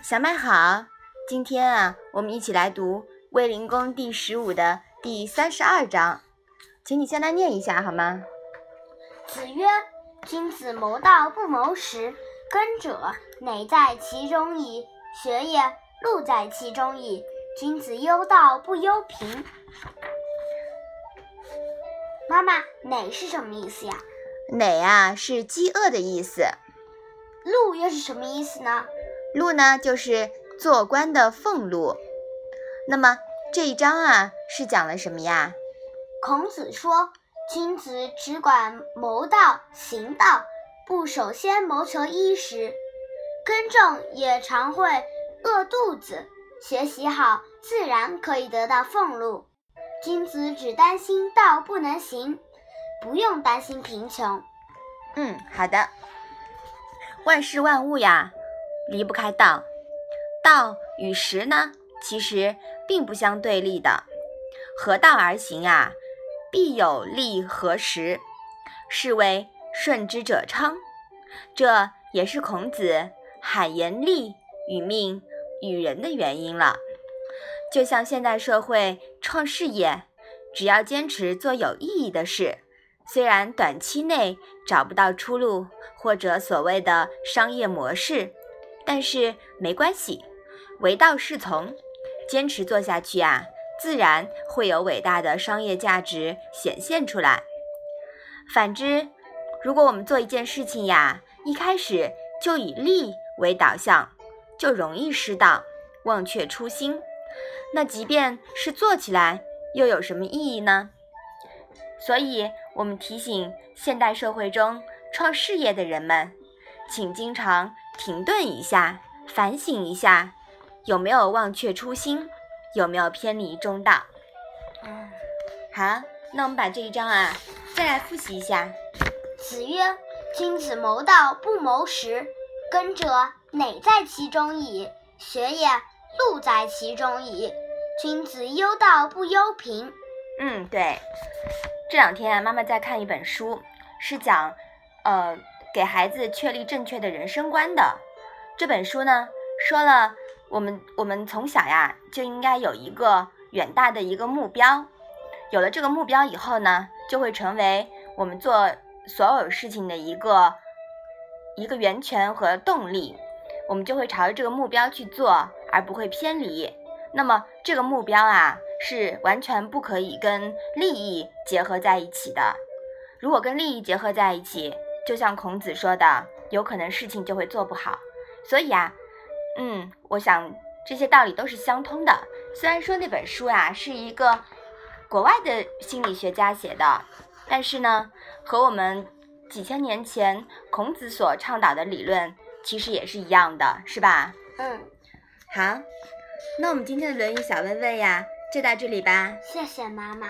小麦好，今天啊，我们一起来读《卫灵公》第十五的第三十二章，请你先来念一下好吗？子曰：“君子谋道不谋食，耕者馁在其中矣，学也禄在其中矣。君子忧道不忧贫。”妈妈，馁是什么意思呀？馁啊，是饥饿的意思。禄又是什么意思呢？禄呢，就是做官的俸禄。那么这一章啊，是讲了什么呀？孔子说，君子只管谋道、行道，不首先谋求衣食。耕种也常会饿肚子，学习好，自然可以得到俸禄。君子只担心道不能行，不用担心贫穷。嗯，好的。万事万物呀。离不开道，道与时呢，其实并不相对立的。合道而行啊，必有利合时，是为顺之者昌。这也是孔子罕言利与命与人的原因了。就像现代社会创事业，只要坚持做有意义的事，虽然短期内找不到出路或者所谓的商业模式。但是没关系，唯道是从，坚持做下去啊，自然会有伟大的商业价值显现出来。反之，如果我们做一件事情呀，一开始就以利为导向，就容易失当，忘却初心。那即便是做起来，又有什么意义呢？所以，我们提醒现代社会中创事业的人们，请经常。停顿一下，反省一下，有没有忘却初心，有没有偏离中道？嗯，好，那我们把这一章啊，再来复习一下。子曰：“君子谋道不谋食，耕者馁在其中矣，学也禄在其中矣。君子忧道不忧贫。”嗯，对。这两天啊，妈妈在看一本书，是讲，呃。给孩子确立正确的人生观的这本书呢，说了我们我们从小呀就应该有一个远大的一个目标，有了这个目标以后呢，就会成为我们做所有事情的一个一个源泉和动力，我们就会朝着这个目标去做，而不会偏离。那么这个目标啊，是完全不可以跟利益结合在一起的。如果跟利益结合在一起，就像孔子说的，有可能事情就会做不好。所以啊，嗯，我想这些道理都是相通的。虽然说那本书啊是一个国外的心理学家写的，但是呢，和我们几千年前孔子所倡导的理论其实也是一样的，是吧？嗯，好，那我们今天的《论语》小问问呀，就到这里吧。谢谢妈妈。